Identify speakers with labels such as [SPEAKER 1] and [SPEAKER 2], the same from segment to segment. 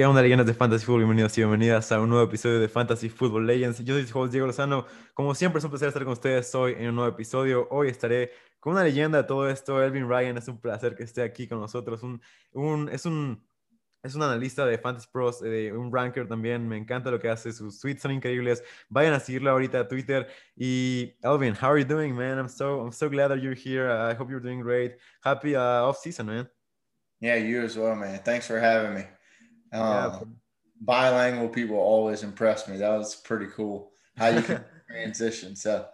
[SPEAKER 1] ¿Qué onda, leyendas de Fantasy Football? Bienvenidos y bienvenidas a un nuevo episodio de Fantasy Football Legends. Yo soy su host Diego Lozano. Como siempre, es un placer estar con ustedes hoy en un nuevo episodio. Hoy estaré con una leyenda de todo esto, Elvin Ryan. Es un placer que esté aquí con nosotros. Un, un, es, un, es un analista de Fantasy Pros, de un ranker también. Me encanta lo que hace. Sus tweets son increíbles. Vayan a seguirlo ahorita a Twitter. Y Elvin, how are you doing, man? I'm so, I'm so glad that you're here. I hope you're doing great. Happy uh, off season, man.
[SPEAKER 2] Yeah, you as well, man. Thanks for having me. Yeah. Bilingual people always impress me. That was pretty cool. How you can transition. So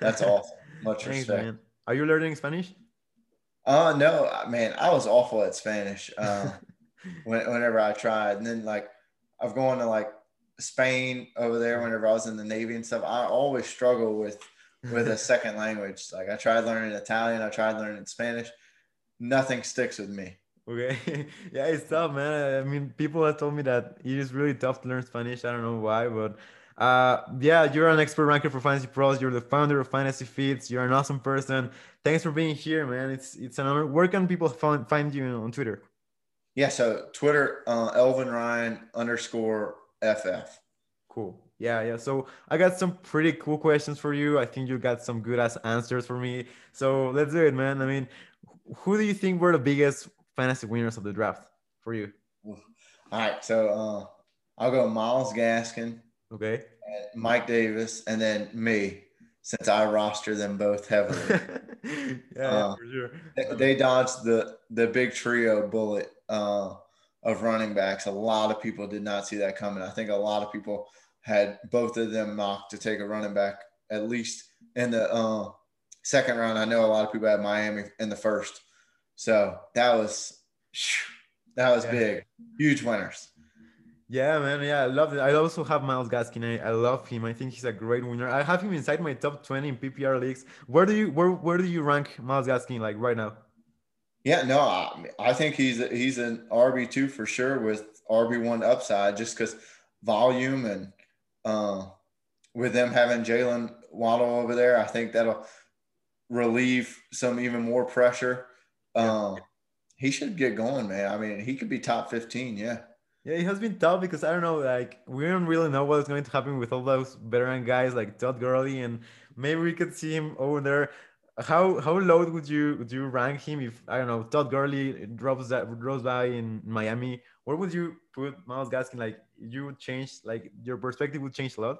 [SPEAKER 2] that's awesome. Much Thanks, respect. Man.
[SPEAKER 1] Are you learning Spanish?
[SPEAKER 2] Uh no, man. I was awful at Spanish. Uh, whenever I tried, and then like I've gone to like Spain over there whenever I was in the Navy and stuff. I always struggle with with a second language. Like I tried learning Italian, I tried learning Spanish. Nothing sticks with me.
[SPEAKER 1] Okay. yeah, it's tough, man. I mean, people have told me that it is really tough to learn Spanish. I don't know why, but uh, yeah, you're an expert ranker for Fantasy Pros. You're the founder of Fantasy Feeds. You're an awesome person. Thanks for being here, man. It's it's an honor. Where can people find, find you on Twitter?
[SPEAKER 2] Yeah, so Twitter, uh, Elvin Ryan underscore FF.
[SPEAKER 1] Cool. Yeah, yeah. So I got some pretty cool questions for you. I think you got some good ass answers for me. So let's do it, man. I mean, who do you think were the biggest fantasy winners of the draft for you?
[SPEAKER 2] All right, so uh, I'll go Myles Gaskin.
[SPEAKER 1] Okay.
[SPEAKER 2] Mike Davis, and then me, since I roster them both heavily.
[SPEAKER 1] yeah, uh, for sure.
[SPEAKER 2] They, they, dodged the the big trio bullet uh, of running backs. A lot of people did not see that coming. I think a lot of people had both of them mocked to take a running back at least in the uh, second round. I know a lot of people had Miami in the first. So that was that was yeah. big, huge winners.
[SPEAKER 1] Yeah, man. Yeah, I love it. I also have Myles Gaskin. I, I love him. I think he's a great winner. I have him inside my top 20 in PPR leagues. Where do you where where do you rank Myles Gaskin like right now?
[SPEAKER 2] Yeah, no, I, I think he's he's an RB two for sure with RB one upside, just because volume and uh, with them having Jaylen Waddle over there, I think that'll relieve some even more pressure um, he should get going, man. I mean, he could be top 15. Yeah.
[SPEAKER 1] Yeah, it has been tough because I don't know, like we don't really know what's going to happen with all those veteran guys like Todd Gurley, and maybe we could see him over there. How how low would you would you rank him if I don't know Todd Gurley drops that drops by in Miami? Where would you put Myles Gaskin? Like you would change, like your perspective would change a lot.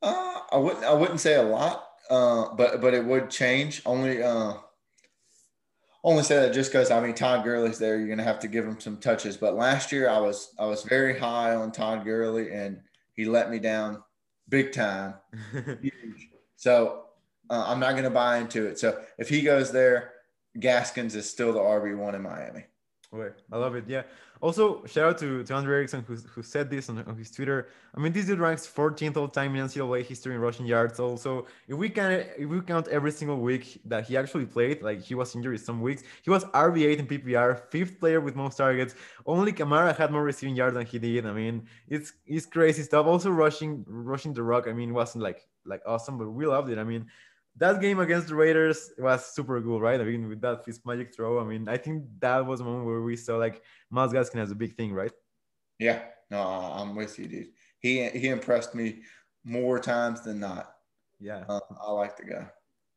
[SPEAKER 2] Uh, I wouldn't I wouldn't say a lot, uh, but but it would change only. Uh, only say that just because I mean Todd Gurley's there, you're gonna have to give him some touches. But last year I was I was very high on Todd Gurley and he let me down big time. so uh, I'm not gonna buy into it. So if he goes there, Gaskins is still the RB one in Miami.
[SPEAKER 1] Okay, I love it. Yeah. Also, shout out to, to Andrew Erickson who, who said this on, on his Twitter. I mean, this dude ranks 14th all time in NCAA history in rushing yards. Also, if we can if we count every single week that he actually played, like he was injured some weeks, he was RB8 in PPR, fifth player with most targets. Only Kamara had more receiving yards than he did. I mean, it's it's crazy stuff. Also, rushing rushing the rock. I mean, wasn't like like awesome, but we loved it. I mean, that game against the Raiders was super cool, right? I mean, with that Fitz Magic throw, I mean, I think that was a moment where we saw like Myles Gaskin has a big thing, right?
[SPEAKER 2] Yeah, no, I'm with you, dude. He he impressed me more times than not.
[SPEAKER 1] Yeah,
[SPEAKER 2] um, I like the guy.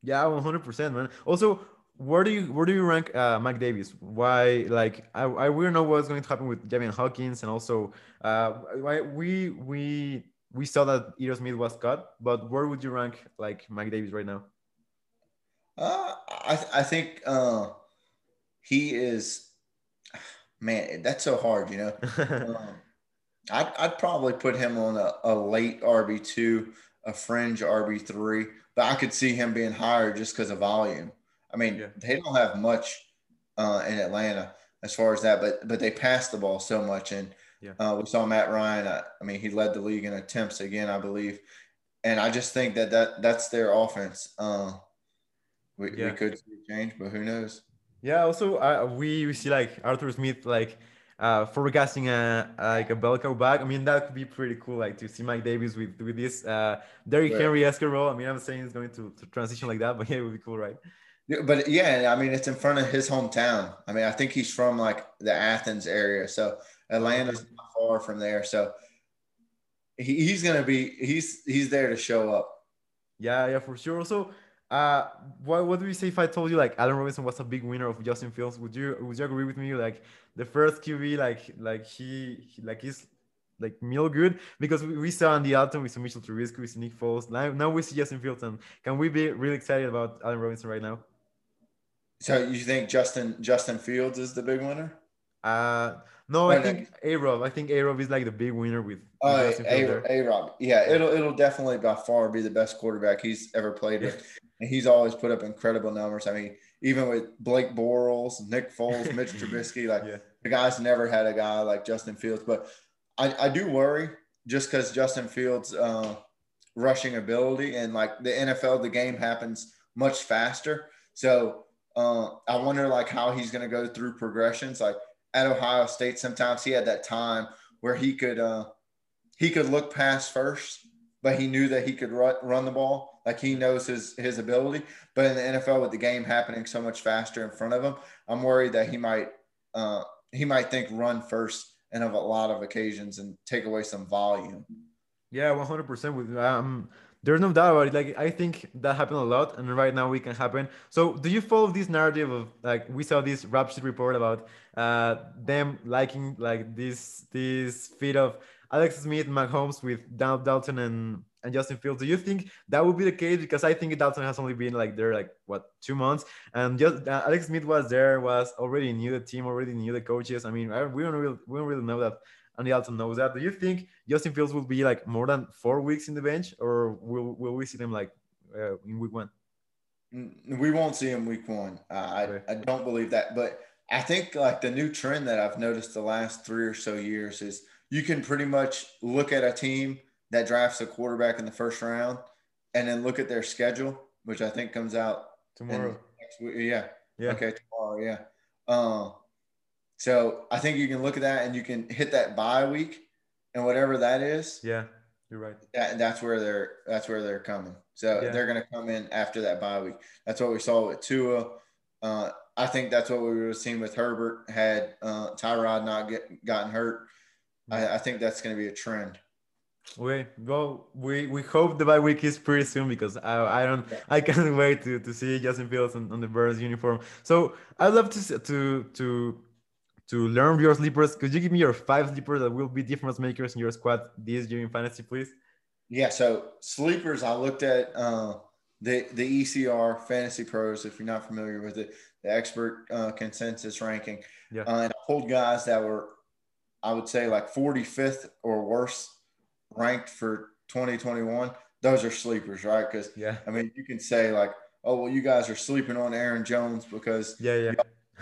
[SPEAKER 1] Yeah, 100, percent man. Also, where do you where do you rank uh, Mike Davis? Why like I I we don't know what's going to happen with Javian Hawkins and also uh why we we we saw that Ito Smith was cut, but where would you rank like Mike Davis right now?
[SPEAKER 2] Uh, I I think uh, he is. Man, that's so hard, you know. um, I'd I'd probably put him on a, a late RB two, a fringe RB three, but I could see him being higher just because of volume. I mean, yeah. they don't have much uh, in Atlanta as far as that, but but they pass the ball so much and
[SPEAKER 1] yeah.
[SPEAKER 2] Uh, we saw Matt Ryan. I, I, mean, he led the league in attempts again, I believe. And I just think that, that that's their offense. Uh, we, yeah. we could see change, but who knows?
[SPEAKER 1] Yeah. Also, uh, we, we see like Arthur Smith like uh, forecasting a, like a bell cow back. I mean, that could be pretty cool. Like to see Mike Davis with with this uh, Derrick right. Henry esque role. I mean, I'm saying it's going to, to transition like that, but yeah, it would be cool, right?
[SPEAKER 2] Yeah, But yeah, I mean, it's in front of his hometown. I mean, I think he's from like the Athens area, so Atlanta's not far from there. So he, he's gonna be he's he's there to show up.
[SPEAKER 1] Yeah, yeah, for sure. Also, uh, what what do you say if I told you like Allen Robinson was a big winner of Justin Fields? Would you would you agree with me? Like the first QB, like like he, he like he's like meal good because we, we saw Andy Dalton, we saw Mitchell Trubisky, we see Nick Foles. Now now we see Justin Fields, and can we be really excited about Allen Robinson right now?
[SPEAKER 2] So you think Justin Justin Fields is the big winner?
[SPEAKER 1] Uh no, I think A Rob. I think A Rob is like the big winner with.
[SPEAKER 2] Oh, A Rob. Yeah, it'll it'll definitely by far be the best quarterback he's ever played with, and he's always put up incredible numbers. I mean, even with Blake Bortles, Nick Foles, Mitch Trubisky, like yeah. the guys never had a guy like Justin Fields. But I, I do worry just because Justin Fields' uh, rushing ability and like the NFL, the game happens much faster. So uh, I wonder like how he's going to go through progressions. Like at Ohio State, sometimes he had that time where he could uh, he could look past first, but he knew that he could run, run the ball. Like he knows his his ability. But in the NFL, with the game happening so much faster in front of him, I'm worried that he might uh, he might think run first and of a lot of occasions and take away some volume.
[SPEAKER 1] Yeah, 100% with um there's no doubt about it. Like I think that happened a lot, and right now we can happen. So, do you follow this narrative of like we saw this rap sheet report about uh, them liking like this this feed of Alex Smith, Mahomes with Dal Dalton and and Justin Fields. Do you think that would be the case? Because I think Dalton has only been like there like what two months, and just uh, Alex Smith was there, was already knew the team, already knew the coaches. I mean, I, we don't really we don't really know that and he also knows that. Do you think Justin Fields will be like more than four weeks in the bench, or will will we see him like uh, in week one?
[SPEAKER 2] Mm, we won't see him week one. Uh, I I don't believe that, but I think like the new trend that I've noticed the last three or so years is you can pretty much look at a team that drafts a quarterback in the first round, and then look at their schedule, which I think comes out
[SPEAKER 1] tomorrow.
[SPEAKER 2] Next week. Yeah. Yeah. Okay. Tomorrow. Yeah. Uh, so I think you can look at that and you can hit that bye week and whatever that is.
[SPEAKER 1] Yeah, you're right.
[SPEAKER 2] That, that's where they're that's where they're coming. So yeah. they're going to come in after that bye week. That's what we saw with Tua. Uh, I think that's what we would have seen with Herbert had uh, Tyrod not get gotten hurt. I, I think that's going to be a trend.
[SPEAKER 1] We well, we we hope the bye week is pretty soon because I I don't I can't wait to, to see Justin Fields on, on the Bears uniform. So I'd love to to to to learn your sleepers. Could you give me your five sleepers that will be difference makers in your squad this year in fantasy, please?
[SPEAKER 2] Yeah. So sleepers, I looked at uh, the the ECR Fantasy Pros. If you're not familiar with it, the expert uh, consensus ranking. Yeah. Uh, and I pulled guys that were, I would say, like 45th or worse ranked for 2021. Those are sleepers, right? Because yeah, I mean, you can say like, oh well, you guys are sleeping on Aaron Jones because
[SPEAKER 1] yeah, yeah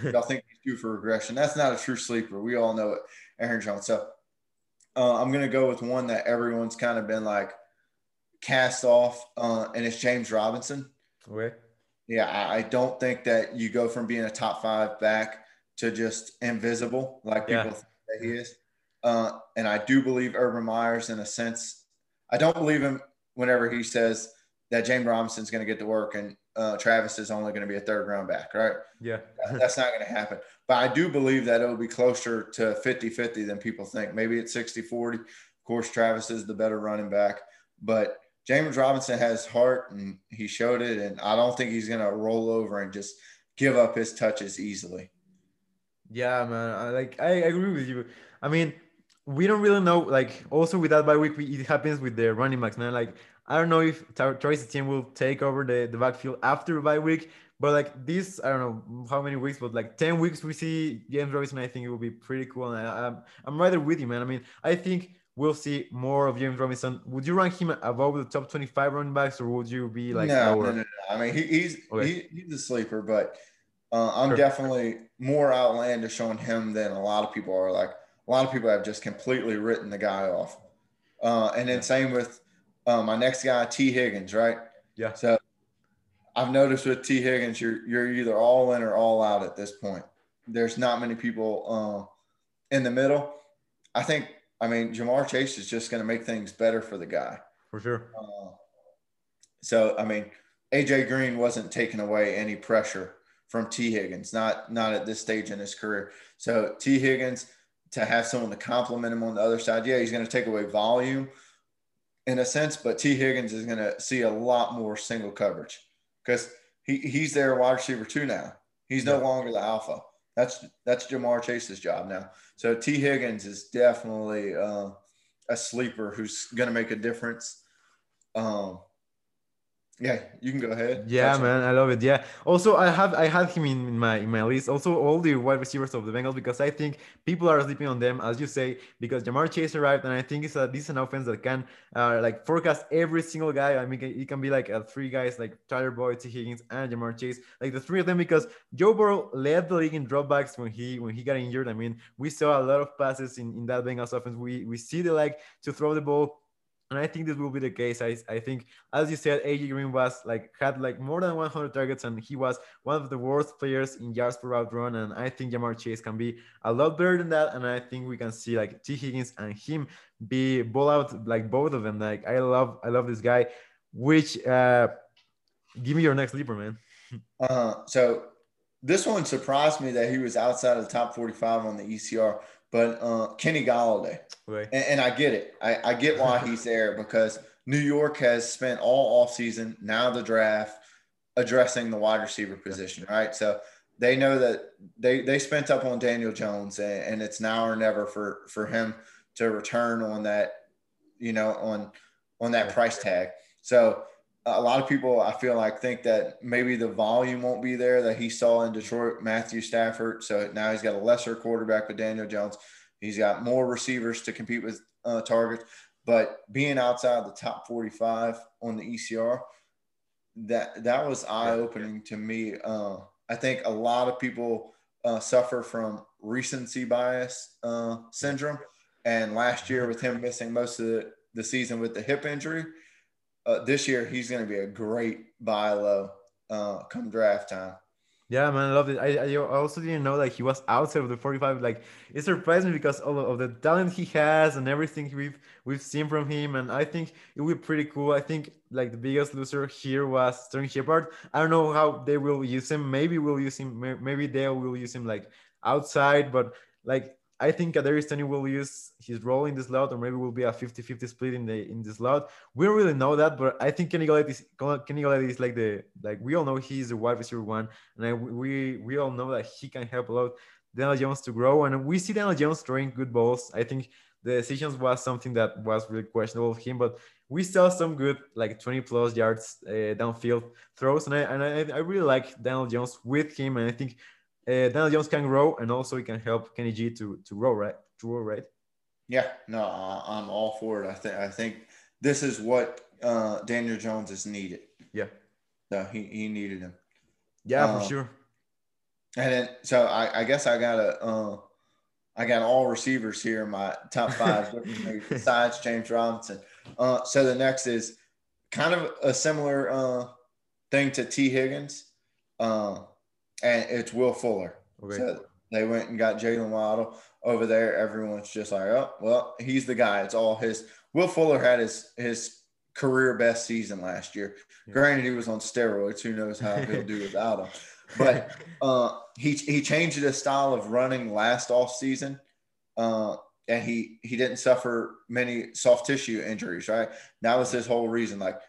[SPEAKER 2] y'all think he's due for regression. That's not a true sleeper. We all know it, Aaron Jones. So uh, I'm going to go with one that everyone's kind of been like cast off, uh, and it's James Robinson.
[SPEAKER 1] Okay.
[SPEAKER 2] Yeah, I, I, don't think that you go from being a top five back to just invisible like people yeah. think that he is. Uh, and I do believe Urban Meyers in a sense. I don't believe him whenever he says that James Robinson's going to get to work and uh, Travis is only going to be a third round back, right?
[SPEAKER 1] Yeah.
[SPEAKER 2] That's not going to happen. But I do believe that it'll be closer to 50 50 than people think. Maybe it's 60 40. Of course, Travis is the better running back. But James Robinson has heart and he showed it. And I don't think he's going to roll over and just give up his touches easily.
[SPEAKER 1] Yeah, man. I, like, I agree with you. I mean, we don't really know. Like, also with that bye week, it happens with the running backs, man. Like, I don't know if Travis team will take over the, the backfield after bye week, but like this, I don't know how many weeks, but like 10 weeks we see James Robinson, I think it will be pretty cool. And I, am I'm, I'm rather with you, man. I mean, I think we'll see more of James Robinson. Would you rank him above the top 25 running backs or would you be like,
[SPEAKER 2] no, no, no, no. I mean, he, he's, okay. he, he's a sleeper, but uh, I'm sure. definitely more outlandish on him than a lot of people are. Like a lot of people have just completely written the guy off. Uh, and then same with um, my next guy, Tee Higgins, right?
[SPEAKER 1] Yeah.
[SPEAKER 2] So I've noticed with Tee Higgins, you're you're either all in or all out at this point. There's not many people uh, in the middle. I think. I mean, Ja'Marr Chase is just going to make things better for the guy.
[SPEAKER 1] For sure.
[SPEAKER 2] Uh, so I mean, AJ Green wasn't taking away any pressure from Tee Higgins, not not at this stage in his career. So Tee Higgins to have someone to complement him on the other side, yeah, he's going to take away volume in a sense, but Tee Higgins is going to see a lot more single coverage because he, he's their wide receiver too now. He's no longer the alpha. That's that's Ja'Marr Chase's job now. So Tee Higgins is definitely uh, a sleeper who's going to make a difference. Um, yeah, you can go ahead.
[SPEAKER 1] Yeah, man, I love it. Yeah. Also, I have I had him in my in my list. Also, all the wide receivers of the Bengals because I think people are sleeping on them, as you say, because Ja'Marr Chase arrived, and I think it's a decent offense that can uh, like forecast every single guy. I mean, it can be like uh, three guys like Tyler Boyd, Tee Higgins, and Ja'Marr Chase, like the three of them, because Joe Burrow led the league in dropbacks when he when he got injured. I mean, we saw a lot of passes in in that Bengals offense. We we see the like to throw the ball and I think this will be the case. I, I think, as you said, AJ Green was like had like more than 100 targets, and he was one of the worst players in yards per route run. And I think Ja'Marr Chase can be a lot better than that. And I think we can see like Tee Higgins and him be ball out like both of them. Like I love I love this guy. Which uh, give me your next leaper, man.
[SPEAKER 2] uh, so this one surprised me that he was outside of the top 45 on the ECR but uh, Kenny Golladay. Right. And, and, I get it. I, I get why he's there because New York has spent all offseason, now the draft, addressing the wide receiver position, right? So they know that they they spent up on Daniel Jones and, and it's now or never for for him to return on that, you know, on on that price tag. So a lot of people I feel like think that maybe the volume won't be there that he saw in Detroit, Matthew Stafford. So now he's got a lesser quarterback with Daniel Jones. He's got more receivers to compete with uh, targets, but being outside the top 45 on the ECR, that that was eye opening to me. Uh, I think a lot of people uh, suffer from recency bias uh, syndrome, and last year with him missing most of the, the season with the hip injury uh, this year he's going to be a great buy low uh, come draft time.
[SPEAKER 1] Yeah, man, I love it. I, I also didn't know that he was outside of the 45. Like, it surprised me because of, of the talent he has and everything we've we've seen from him. And I think it would be pretty cool. I think like the biggest loser here was Sterling Shepard. I don't know how they will use him. Maybe we'll use him. Maybe they will use him like outside. But like I think Kadarius Toney will use his role in this slot, or maybe will be a 50-50 split in the in the slot. We don't really know that, but I think Kenny Golladay is Kenny Golladay is like the like we all know he's the wide receiver one, and I, we we all know that he can help a lot Daniel Jones to grow, and we see Daniel Jones throwing good balls. I think the decisions was something that was really questionable of him, but we saw some good like 20 plus yards uh, downfield throws, and I and I, I really like Daniel Jones with him, and I think uh, Daniel Jones can grow, and also he can help Kenny G to to grow, right? To grow, right?
[SPEAKER 2] Yeah, no, I'm all for it. I think I think this is what uh, Daniel Jones is needed.
[SPEAKER 1] Yeah,
[SPEAKER 2] so he he needed him.
[SPEAKER 1] Yeah, um, for sure.
[SPEAKER 2] And then, so I, I guess I got a, uh, I got all receivers here in my top five besides James Robinson. Uh, so the next is kind of a similar uh, thing to Tee Higgins. Uh, and it's Will Fuller. Okay. So they went and got Jaylen Waddle over there. Everyone's just like, oh, well, he's the guy. It's all his. Will Fuller had his his career best season last year. Yeah. Granted, he was on steroids. Who knows how he'll do without him? But uh, he he changed his style of running last off season, uh, and he he didn't suffer many soft tissue injuries. Right, that was his whole reason. Like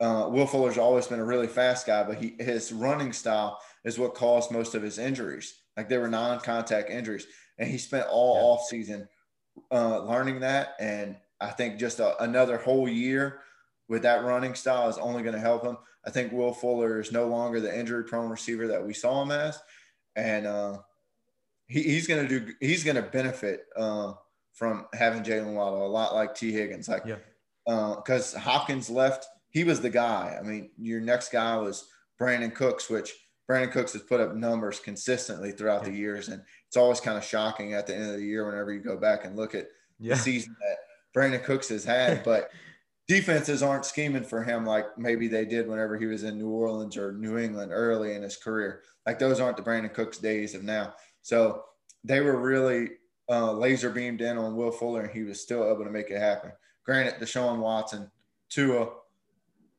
[SPEAKER 2] uh, Will Fuller's always been a really fast guy, but he his running style is what caused most of his injuries. Like they were non-contact injuries, and he spent all yeah. off season uh, learning that. And I think just a, another whole year with that running style is only going to help him. I think Will Fuller is no longer the injury-prone receiver that we saw him as, and uh, he, he's going to do. He's going to benefit uh, from having Jaylen Waddle a lot like Tee Higgins, like because uh, Hopkins left. He was the guy. I mean, your next guy was Brandin Cooks, which Brandin Cooks has put up numbers consistently throughout the years, and it's always kind of shocking at the end of the year whenever you go back and look at yeah. the season that Brandin Cooks has had. But defenses aren't scheming for him like maybe they did whenever he was in New Orleans or New England early in his career. Like those aren't the Brandin Cooks days of now. So they were really uh, laser beamed in on Will Fuller, and he was still able to make it happen. Granted, Deshaun Watson, Tua,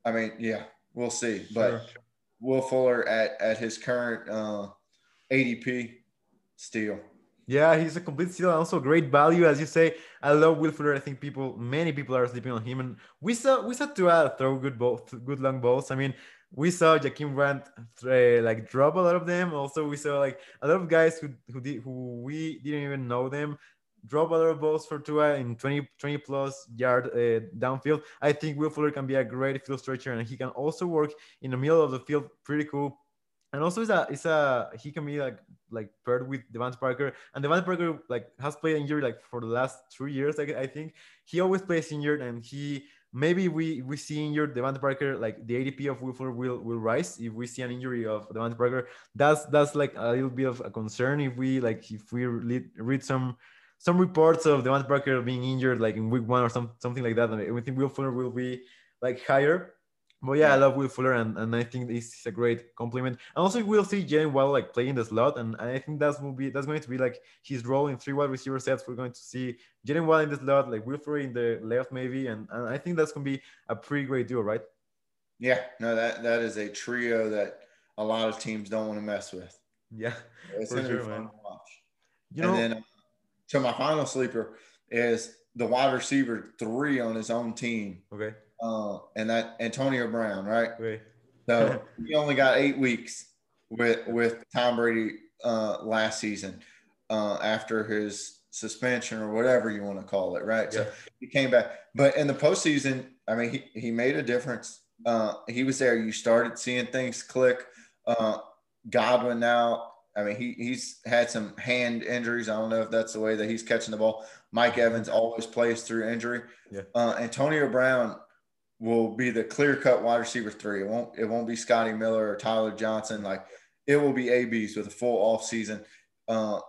[SPEAKER 2] I mean, yeah, We'll see. But
[SPEAKER 1] Sure.
[SPEAKER 2] Will Fuller at at his current uh, ADP, steal.
[SPEAKER 1] Yeah, he's a complete steal and also great value, as you say. I love Will Fuller. I think people, many people are sleeping on him, and we saw we saw Tua throw good ball, good long balls. I mean, we saw Jakeem Grant uh, like drop a lot of them. Also, we saw like a lot of guys who who did who we didn't even know them drop a balls for Tua in 20, 20 plus yard uh, downfield. I think Will Fuller can be a great field stretcher, and he can also work in the middle of the field. Pretty cool. And also, it's a, it's a he can be like like paired with Devante Parker, and Devante Parker like has played injured like for the last three years. I think he always plays injured, and he maybe we we see injured Devante Parker like the ADP of Fuller will will rise if we see an injury of Devante Parker. That's that's like a little bit of a concern if we like if we read, read some some reports of Devante Parker being injured like in week one or some something like that. And we think Will Fuller will be like higher. But yeah, I love Will Fuller, and, and I think this is a great compliment. And also, we'll see Jaylen Waddle like playing the slot, and I think that's will be that's going to be like his role in three wide receiver sets. We're going to see Jaylen Waddle in the slot, like Will Fuller in the left, maybe, and, and I think that's going to be a pretty great duo, right?
[SPEAKER 2] Yeah, no, that that is a trio that a lot of teams don't want to mess with.
[SPEAKER 1] Yeah,
[SPEAKER 2] It's gonna
[SPEAKER 1] sure,
[SPEAKER 2] be fun
[SPEAKER 1] man.
[SPEAKER 2] to watch.
[SPEAKER 1] you
[SPEAKER 2] and
[SPEAKER 1] know,
[SPEAKER 2] then, uh, so my final sleeper is the wide receiver three on his own team,
[SPEAKER 1] okay,
[SPEAKER 2] uh, and that Antonio Brown, right?
[SPEAKER 1] okay,
[SPEAKER 2] So he only got eight weeks with with Tom Brady uh, last season uh, after his suspension or whatever you want to call it, right?
[SPEAKER 1] Yeah.
[SPEAKER 2] So he came back, but in the postseason, I mean, he, he made a difference. Uh, he was there. You started seeing things click. Uh, Godwin now. I mean, he he's had some hand injuries. I don't know if that's the way that he's catching the ball. Mike Evans always plays through injury.
[SPEAKER 1] Yeah.
[SPEAKER 2] Uh, Antonio Brown will be the clear cut wide receiver three. It won't it won't be Scotty Miller or Tyler Johnson. Like it will be ABs with a full off season. Uh,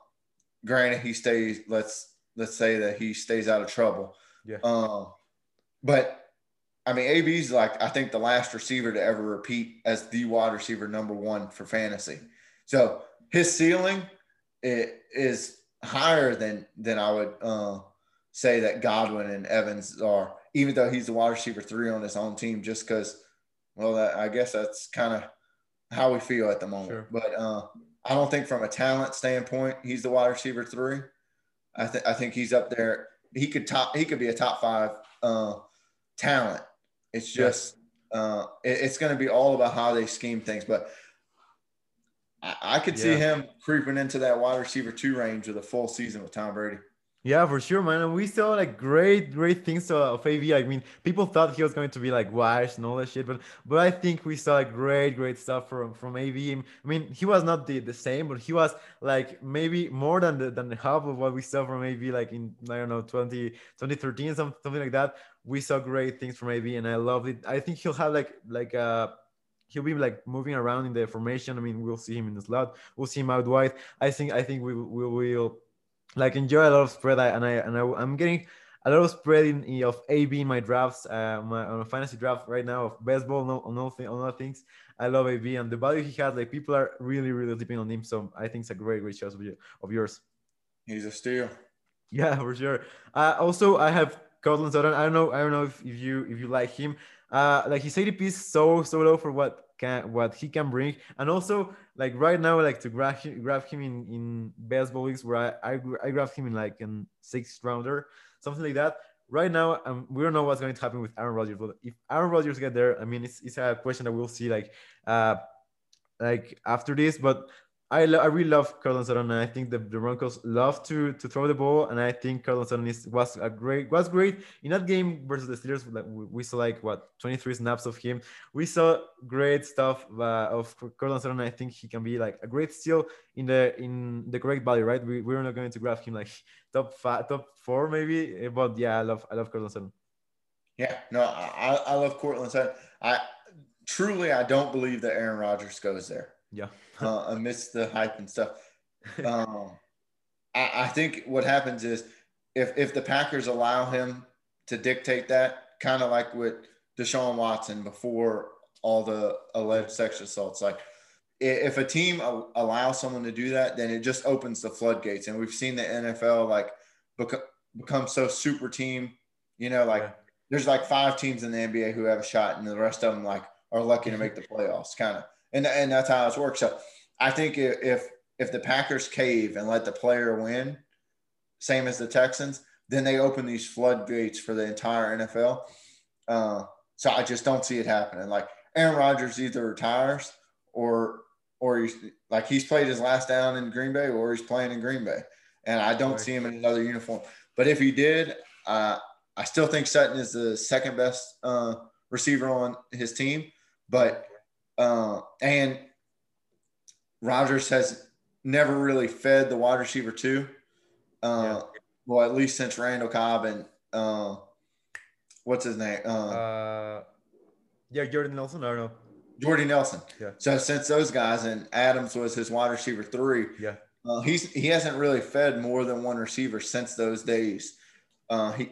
[SPEAKER 2] granted, he stays. Let's let's say that he stays out of trouble.
[SPEAKER 1] Yeah.
[SPEAKER 2] Um, but I mean, AB's like I think the last receiver to ever repeat as the wide receiver number one for fantasy. So his ceiling is higher than than I would uh, say that Godwin and Evans are, even though he's the wide receiver three on his own team, just because. Well, that, I guess that's kind of how we feel at the moment.
[SPEAKER 1] Sure.
[SPEAKER 2] But uh, I don't think from a talent standpoint he's the wide receiver three. I think I think he's up there. He could top. He could be a top five uh, talent. It's
[SPEAKER 1] Yeah.
[SPEAKER 2] just uh, it- it's going to be all about how they scheme things. But I, I could see him creeping into that wide receiver two range with a full season with Tom Brady.
[SPEAKER 1] Yeah, for sure, man. And we saw like great, great things of AB. I mean, people thought he was going to be like washed and all that shit, but but I think we saw like great, great stuff from from AB. I mean, he was not the, the same, but he was like maybe more than the than the half of what we saw from AB, like in I don't know 20, 2013, some, something like that. We saw great things from AB, and I love it. I think he'll have like like uh he'll be like moving around in the formation. I mean, we'll see him in the slot. We'll see him out wide. I think I think we we will like enjoy a lot of spread. I, and I and I, I'm getting a lot of spread in, in- of AB in my drafts, uh, my on a fantasy draft right now of baseball, no, on all thing, on all things. I love AB and the value he has. Like people are really, really sleeping on him. So I think it's a great, great choice of, you, of yours.
[SPEAKER 2] He's a steal.
[SPEAKER 1] Yeah, for sure. Uh, also, I have Courtland Sutton. I don't know. I don't know if, if you if you like him. Uh, like his ADP is so so low for what can what he can bring, and also like right now, like to grab him, grab him in in baseball leagues where I I, I grabbed him in like in sixth rounder, something like that. Right now, um, we don't know what's going to happen with Aaron Rodgers. But if Aaron Rodgers get there, I mean, it's, it's a question that we'll see like uh like after this. But I, lo- I really love Courtland Sutton, and I think the, the Broncos love to to throw the ball, and I think Courtland Sutton is was a great was great in that game versus the Steelers. Like we, we saw like what 23 snaps of him. We saw great stuff uh, of Courtland Sutton. I think he can be like a great steal in the in the correct value, right? We we're not going to grab him like top five, top four maybe, but yeah, I love I love Courtland Sutton.
[SPEAKER 2] Yeah, no, I, I love Courtland Sutton. I truly I don't believe that Aaron Rodgers goes there.
[SPEAKER 1] Yeah,
[SPEAKER 2] uh, amidst the hype and stuff. Um, I, I think what happens is if if the Packers allow him to dictate that, kind of like with Deshaun Watson before all the alleged sexual assaults, like if a team al- allows someone to do that, then it just opens the floodgates. And we've seen the NFL like become become so super team. You know, like
[SPEAKER 1] Yeah.
[SPEAKER 2] there's like five teams in the NBA who have a shot, and the rest of them like are lucky to make the playoffs, kind of, and and that's how it's worked. So I think if if the Packers cave and let the player win, same as the Texans, then they open these floodgates for the entire NFL. Uh, so I just don't see it happening. Like Aaron Rodgers either retires or or he's like he's played his last down in Green Bay or he's playing in Green Bay, and I don't right. see him in another uniform. But if he did, uh, I still think Sutton is the second best uh, receiver on his team. But uh, and Rodgers has never really fed the wide receiver two. Uh, yeah. Well, at least since Randall Cobb and uh, what's his name? Uh,
[SPEAKER 1] uh, yeah, Jordan Nelson. I don't know.
[SPEAKER 2] Jordy Nelson.
[SPEAKER 1] Yeah.
[SPEAKER 2] So since those guys and Adams was his wide receiver three.
[SPEAKER 1] Yeah.
[SPEAKER 2] Uh, he's he hasn't really fed more than one receiver since those days. Uh, he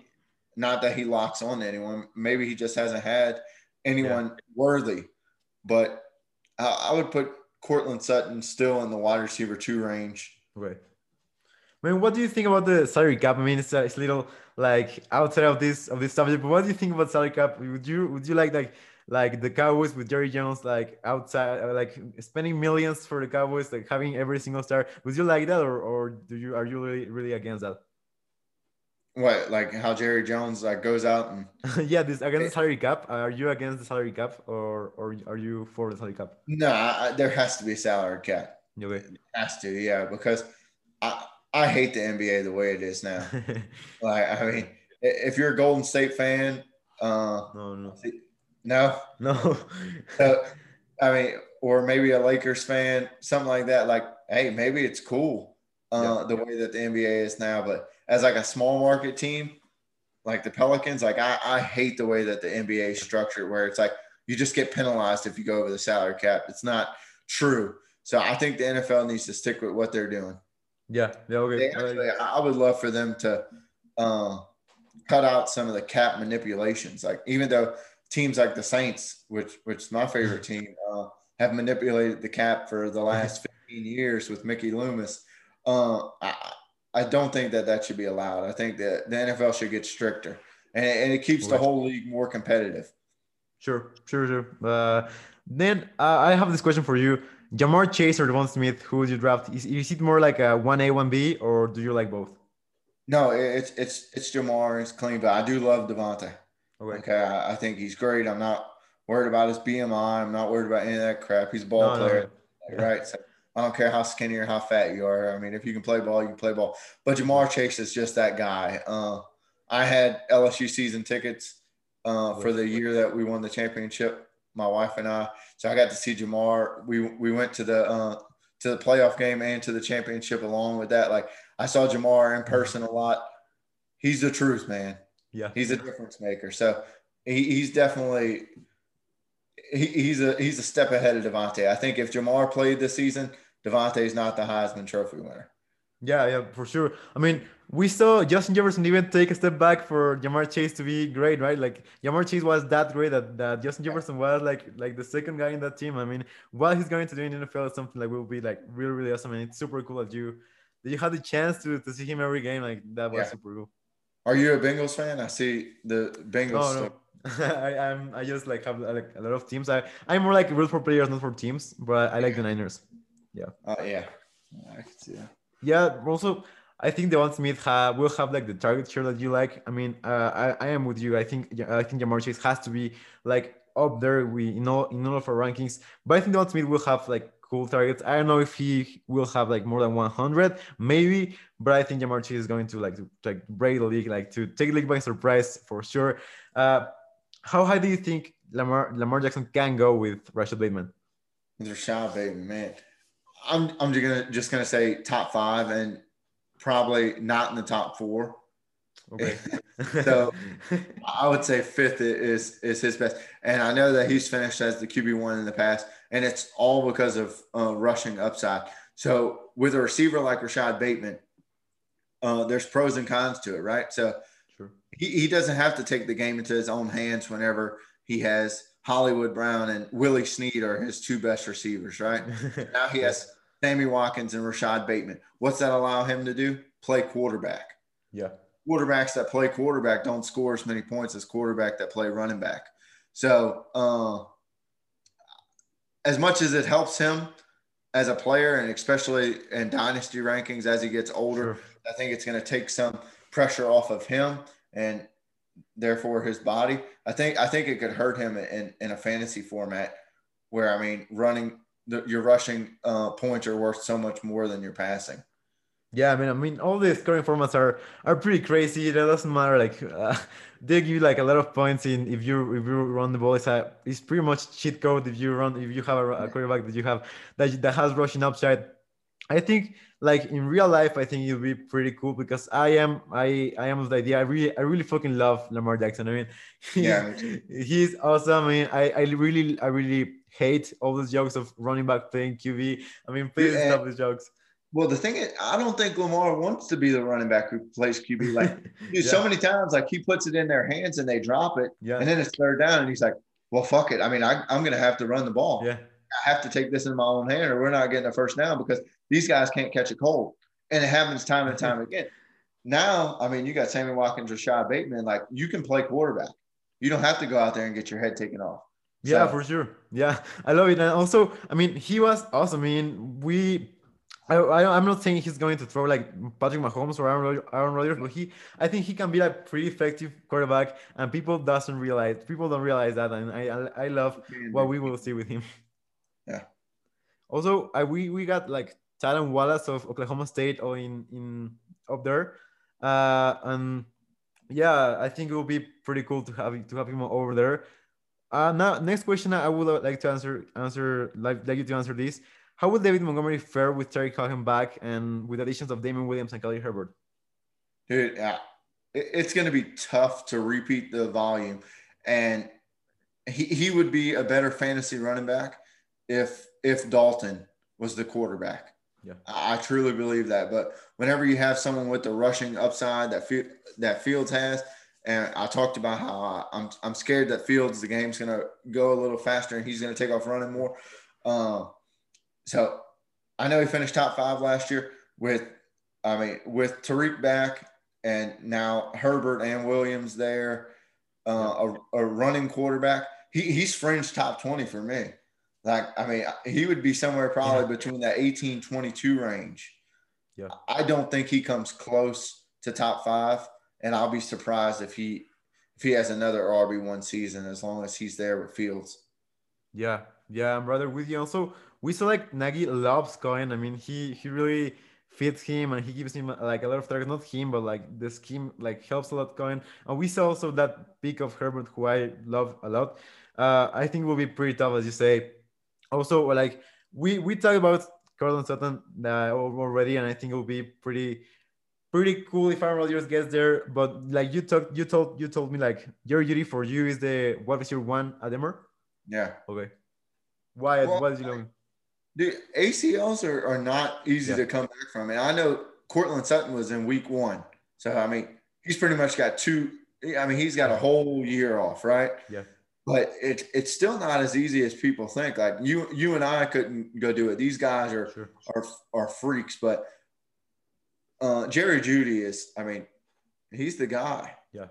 [SPEAKER 2] not that he locks on to anyone. Maybe he just hasn't had anyone yeah. worthy. But I, would put Courtland Sutton still in the wide receiver two range.
[SPEAKER 1] Right. I mean, what do you think about the salary cap? I mean, it's a, it's a little like outside of this of this subject, but what do you think about salary cap? Would you would you like like like the Cowboys with Jerry Jones like outside uh, like spending millions for the Cowboys, like having every single star? Would you like that, or or do you are you really really against that?
[SPEAKER 2] What like how Jerry Jones like goes out
[SPEAKER 1] and yeah, this against the salary cap. Are you against the salary cap, or or are you for the salary cap?
[SPEAKER 2] No, I, there has to be a salary cap.
[SPEAKER 1] Okay.
[SPEAKER 2] It has to, yeah, because I I hate the NBA the way it is now. like I mean, if you're a Golden State fan, uh,
[SPEAKER 1] no, no,
[SPEAKER 2] no,
[SPEAKER 1] no.
[SPEAKER 2] so, I mean, or maybe a Lakers fan, something like that. Like, hey, maybe it's cool uh, yeah. the way that the NBA is now, but as like a small market team, like the Pelicans, like I, I hate the way that the NBA is structured, where it's like you just get penalized if you go over the salary cap. It's not true. So I think the NFL needs to stick with what they're doing.
[SPEAKER 1] Yeah, yeah, okay.
[SPEAKER 2] Actually, I would love for them to uh, cut out some of the cap manipulations. Like even though teams like the Saints, which which is my favorite team, uh, have manipulated the cap for the last 15 years with Mickey Loomis. Uh, I, I don't think that that should be allowed. I think that the NFL should get stricter, and, and it keeps the whole league more competitive.
[SPEAKER 1] Sure, sure, sure. Uh, then uh, I have this question for you: Ja'Marr Chase or Devon Smith? Who would you draft? Is, is it more like a one A, one B, or do you like both?
[SPEAKER 2] No, it's it's it's Ja'Marr. It's clean, but I do love Devontae. Okay, okay I, I, think he's great. I'm not worried about his BMI. I'm not worried about any of that crap. He's a ball no, player, no. right? So I don't care how skinny or how fat you are. I mean, if you can play ball, you can play ball. But Ja'Marr Chase is just that guy. Uh, I had LSU season tickets uh, for the year that we won the championship. My wife and I. So I got to see Ja'Marr. We we went to the uh, to the playoff game and to the championship along with that. Like I saw Ja'Marr in person a lot. He's the truth, man.
[SPEAKER 1] Yeah,
[SPEAKER 2] he's a difference maker. So he, he's definitely he, he's a he's a step ahead of Devontae. I think if Ja'Marr played this season, Devontae's not the Heisman Trophy winner.
[SPEAKER 1] Yeah, yeah, for sure. I mean, we saw Justin Jefferson even take a step back for Ja'Marr Chase to be great, right? Like Ja'Marr Chase was that great that, that Justin Jefferson was like like the second guy in that team. I mean, what he's going to do in the NFL is something like will be like really, really awesome. And it's super cool that you that you had the chance to, to see him every game. Like that was yeah. super cool.
[SPEAKER 2] Are you a Bengals fan? I see the Bengals.
[SPEAKER 1] Oh, no, no. I, I'm I just like have like a lot of teams. I I'm more like root for players, not for teams. But I like yeah. the Niners. Yeah.
[SPEAKER 2] Uh, yeah. I can see that.
[SPEAKER 1] Yeah. Also, I think Devon Smith have, will have like the target share that you like. I mean, uh, I, I am with you. I think I think Ja'Marr Chase has to be like up there we in all in all of our rankings. But I think Devon Smith will have like cool targets. I don't know if he will have like more than 100, maybe, but I think Ja'Marr Chase is going to like to like break the league, like to take the league by surprise for sure. Uh, how high do you think Lamar Lamar Jackson can go with Rashod Bateman?
[SPEAKER 2] With Rashod Bateman, man. I'm I'm just gonna just gonna say top five and probably not in the top four.
[SPEAKER 1] Okay.
[SPEAKER 2] so I would say fifth is is his best, and I know that he's finished as the QB one in the past, and it's all because of uh, rushing upside. So with a receiver like Rashod Bateman, uh, there's pros and cons to it, right? So
[SPEAKER 1] sure.
[SPEAKER 2] he, he doesn't have to take the game into his own hands whenever he has Hollywood Brown and Willie Snead are his two best receivers, right? now he has Sammy Watkins and Rashod Bateman. What's that allow him to do? Play quarterback.
[SPEAKER 1] Yeah.
[SPEAKER 2] Quarterbacks that play quarterback don't score as many points as quarterback that play running back. So uh, as much as it helps him as a player, and especially in dynasty rankings as he gets older,
[SPEAKER 1] Sure.
[SPEAKER 2] I think it's going to take some pressure off of him and therefore his body. I think I think it could hurt him in, in a fantasy format where I mean running the, your rushing uh, points are worth so much more than your passing.
[SPEAKER 1] Yeah, I mean, I mean, all these scoring formats are are pretty crazy. It doesn't matter. Like, uh, they give you like a lot of points in if you if you run the ball. It's a, it's pretty much cheat code if you run if you have a, a quarterback that you have that that has rushing upside. I think like in real life, I think it'll be pretty cool because I am I I am of the idea. I really I really fucking love Lamar Jackson. I mean, he's,
[SPEAKER 2] Yeah,
[SPEAKER 1] he's awesome. I mean, I I really I really hate all those jokes of running back playing QB. I mean, please
[SPEAKER 2] Yeah.
[SPEAKER 1] stop these jokes.
[SPEAKER 2] Well, the thing is, I don't think Lamar wants to be the running back who plays QB. Like, dude,
[SPEAKER 1] Yeah.
[SPEAKER 2] so many times, like he puts it in their hands and they drop it,
[SPEAKER 1] Yeah.
[SPEAKER 2] and then it's third down, and he's like, "Well, fuck it. I mean, I, I'm going to have to run the ball.
[SPEAKER 1] Yeah.
[SPEAKER 2] I have to take this in my own hand, or we're not getting a first down because these guys can't catch a cold." And it happens time and time again. Now, I mean, you got Sammy Watkins, Rashod Bateman. Like, you can play quarterback. You don't have to go out there and get your head taken off.
[SPEAKER 1] Yeah,
[SPEAKER 2] So-
[SPEAKER 1] for sure. Yeah, I love it. And also, I mean, he was awesome. I mean, we. I, I, I'm not saying he's going to throw like Patrick Mahomes or Aaron, Rod- Aaron Rodgers, but he, I think he can be a pretty effective quarterback, and people doesn't realize, people don't realize that, and I, I, I love what we will see with him.
[SPEAKER 2] Yeah.
[SPEAKER 1] Also, I, we we got like Tylan Wallace of Oklahoma State or in in up there, uh, and yeah, I think it will be pretty cool to have to have him over there. Uh, now, next question I would like to answer answer like, like you to answer this. How will David Montgomery fare with Tarik Cohen back and with additions of Damien Williams and Khalil Herbert?
[SPEAKER 2] dude yeah, it- it's going to be tough to repeat the volume and he, he would be a better fantasy running back if if dalton was the quarterback
[SPEAKER 1] Yeah.
[SPEAKER 2] i I truly believe that but whenever you have someone with the rushing upside that Fi- that fields has and i talked about how I, i'm i'm scared that fields the game's going to go a little faster and he's going to take off running more um, so i know he finished top five last year with I mean, with Tarik back and now Herbert and Williams there, uh, a, a running quarterback, he, he's fringe top 20 for me. Like, I mean, he would be somewhere probably
[SPEAKER 1] Yeah.
[SPEAKER 2] between that 18 22 range.
[SPEAKER 1] Yeah.
[SPEAKER 2] I don't think he comes close to top five, and I'll be surprised if he if he has another RB1 season as long as he's there with Fields.
[SPEAKER 1] Yeah, yeah, I'm rather with you. Also, we like Nagy loves Cohen. I mean, he he really fits him and he gives him like a lot of targets. Not him, but like the scheme like helps a lot Cohen. And we saw also that pick of Herbert, who I love a lot. Uh, I think will be pretty tough, as you say. Also, like we we talked about Courtland Sutton uh, already, and I think it will be pretty pretty cool if Aaron Rodgers gets there. But like you talked, you told you told me like your duty for you is the what is your one at Denver?
[SPEAKER 2] Yeah.
[SPEAKER 1] Okay. Why?
[SPEAKER 2] Well,
[SPEAKER 1] why did you know?
[SPEAKER 2] Dude, ACLs are, are not easy
[SPEAKER 1] Yeah.
[SPEAKER 2] to come back from. And I know Courtland Sutton was in week one. So, I mean, he's pretty much got two. I mean, he's got a whole year off, right?
[SPEAKER 1] Yeah.
[SPEAKER 2] But it, it's still not as easy as people think. Like you, you and I couldn't go do it. These guys are
[SPEAKER 1] Sure.
[SPEAKER 2] are are freaks. But uh, Jerry Jeudy is. I mean, he's the guy.
[SPEAKER 1] Yeah.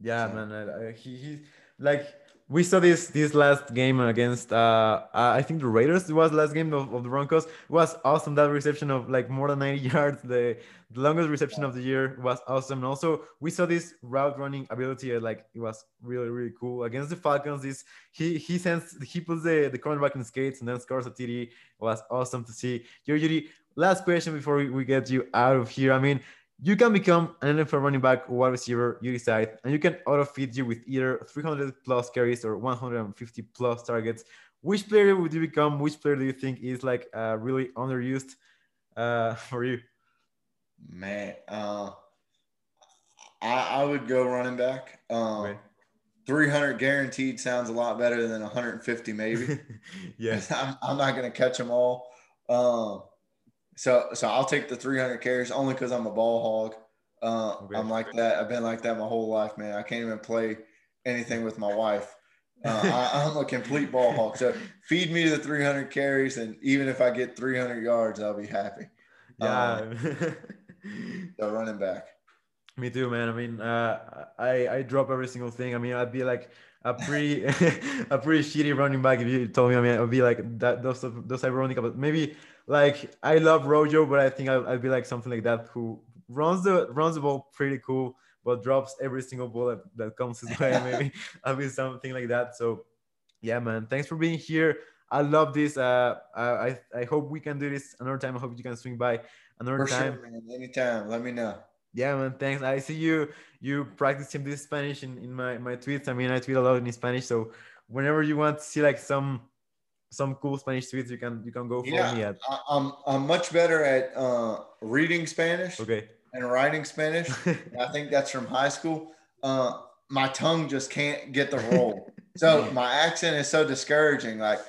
[SPEAKER 1] Yeah,
[SPEAKER 2] So-
[SPEAKER 1] man. I, I, he, he like we saw this this last game against uh I think the Raiders. Was last game of, of the Broncos. It was awesome. That reception of like more than 90 yards, the, the longest reception of the year was awesome. And also we saw this route running ability. uh, Like it was really really cool against the Falcons. This he he sends he puts the the cornerback in skates and then scores a TD. It was awesome to see. Your Jeudy. Last question before we, we get you out of here. I mean, you can become an NFL running back or wide receiver, you decide, and you can auto feed you with either 300 plus carries or 150 plus targets. Which player would you become? Which player do you think is like uh, really underused uh, for you?
[SPEAKER 2] Man, uh, I, I would go running back. Um,
[SPEAKER 1] Okay.
[SPEAKER 2] 300 guaranteed sounds a lot better than 150 maybe.
[SPEAKER 1] yes.
[SPEAKER 2] I'm, I'm not going to catch them all. Um, so so I'll take the 300 carries only because I'm a ball hog. Uh,
[SPEAKER 1] Okay.
[SPEAKER 2] I'm like that. I've been like that my whole life, man. I can't even play anything with my wife. Uh, I, I'm a complete ball hog. So feed me the 300 carries, and even if I get 300 yards, I'll be happy.
[SPEAKER 1] Yeah.
[SPEAKER 2] So running back.
[SPEAKER 1] Me too, man. I mean, uh, I I drop every single thing. I mean, I'd be like, a pretty a pretty shitty running back if you told me. I mean, I would be like that. Those those ironic, but maybe like I love Rojo, but I think I'll, I'll be like something like that who runs the runs the ball pretty cool, but drops every single ball that, that comes his way. maybe I'll be something like that. So yeah, man, thanks for being here. I love this. Uh, I I hope we can do this another time. I hope you can swing by another
[SPEAKER 2] For
[SPEAKER 1] time.
[SPEAKER 2] sure, man. Anytime. Let me know.
[SPEAKER 1] Yeah, man. Thanks. I see you. You practicing this Spanish in, in my my tweets. I mean, I tweet a lot in Spanish, so whenever you want to see like some some cool Spanish tweets, you can you can go follow
[SPEAKER 2] Yeah,
[SPEAKER 1] me at.
[SPEAKER 2] I, I'm I'm much better at uh, reading Spanish
[SPEAKER 1] Okay.
[SPEAKER 2] and writing Spanish. I think that's from high school. Uh, my tongue just can't get the roll. so my accent is so discouraging. Like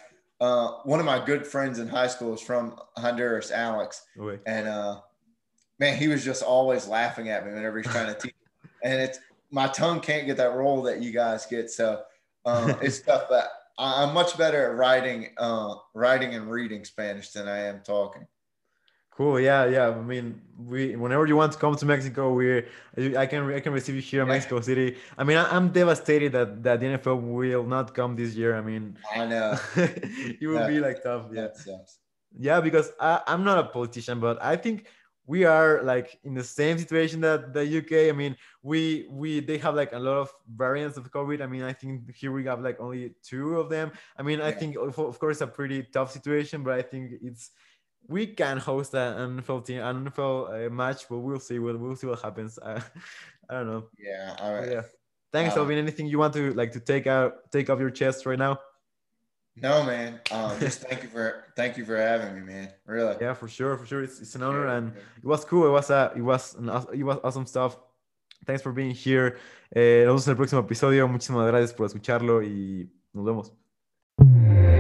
[SPEAKER 2] uh, one of my good friends in high school is from Honduras, Alex,
[SPEAKER 1] okay.
[SPEAKER 2] and uh, man, he was just always laughing at me whenever he's trying to teach. And it's my tongue can't get that roll that you guys get. So uh, it's tough, but I'm much better at writing, uh, writing and reading Spanish than I am talking.
[SPEAKER 1] Cool. Yeah, yeah. I mean, we whenever you want to come to Mexico, we I can I can receive you here in
[SPEAKER 2] Yeah.
[SPEAKER 1] Mexico City. I mean, I, I'm devastated that that the NFL will not come this year. I mean,
[SPEAKER 2] I know.
[SPEAKER 1] it will be like tough. Yeah. Yeah, because I, I'm not a politician, but I think we are like in the same situation that the UK. I mean, we we they have like a lot of variants of COVID. I mean, I think here we have like only two of them. I mean, I think of, of course a pretty tough situation, but I think it's we can host an NFL team, an NFL uh, match, but we'll see. We'll, we'll see what happens. Uh, I don't know.
[SPEAKER 2] Yeah. All
[SPEAKER 1] But yeah. Thanks,
[SPEAKER 2] Um,
[SPEAKER 1] Alvin. Anything you want to like to take out, take off your chest right now?
[SPEAKER 2] No, man. Um, just thank you for thank you for having me, man. Really.
[SPEAKER 1] Yeah, for sure, for sure. It's, it's an honor
[SPEAKER 2] Yeah.
[SPEAKER 1] and it was cool. It was uh, it was an, it was awesome stuff. Thanks for being here. Eh, nos vemos en el próximo episodio. Muchísimas gracias por escucharlo y nos vemos.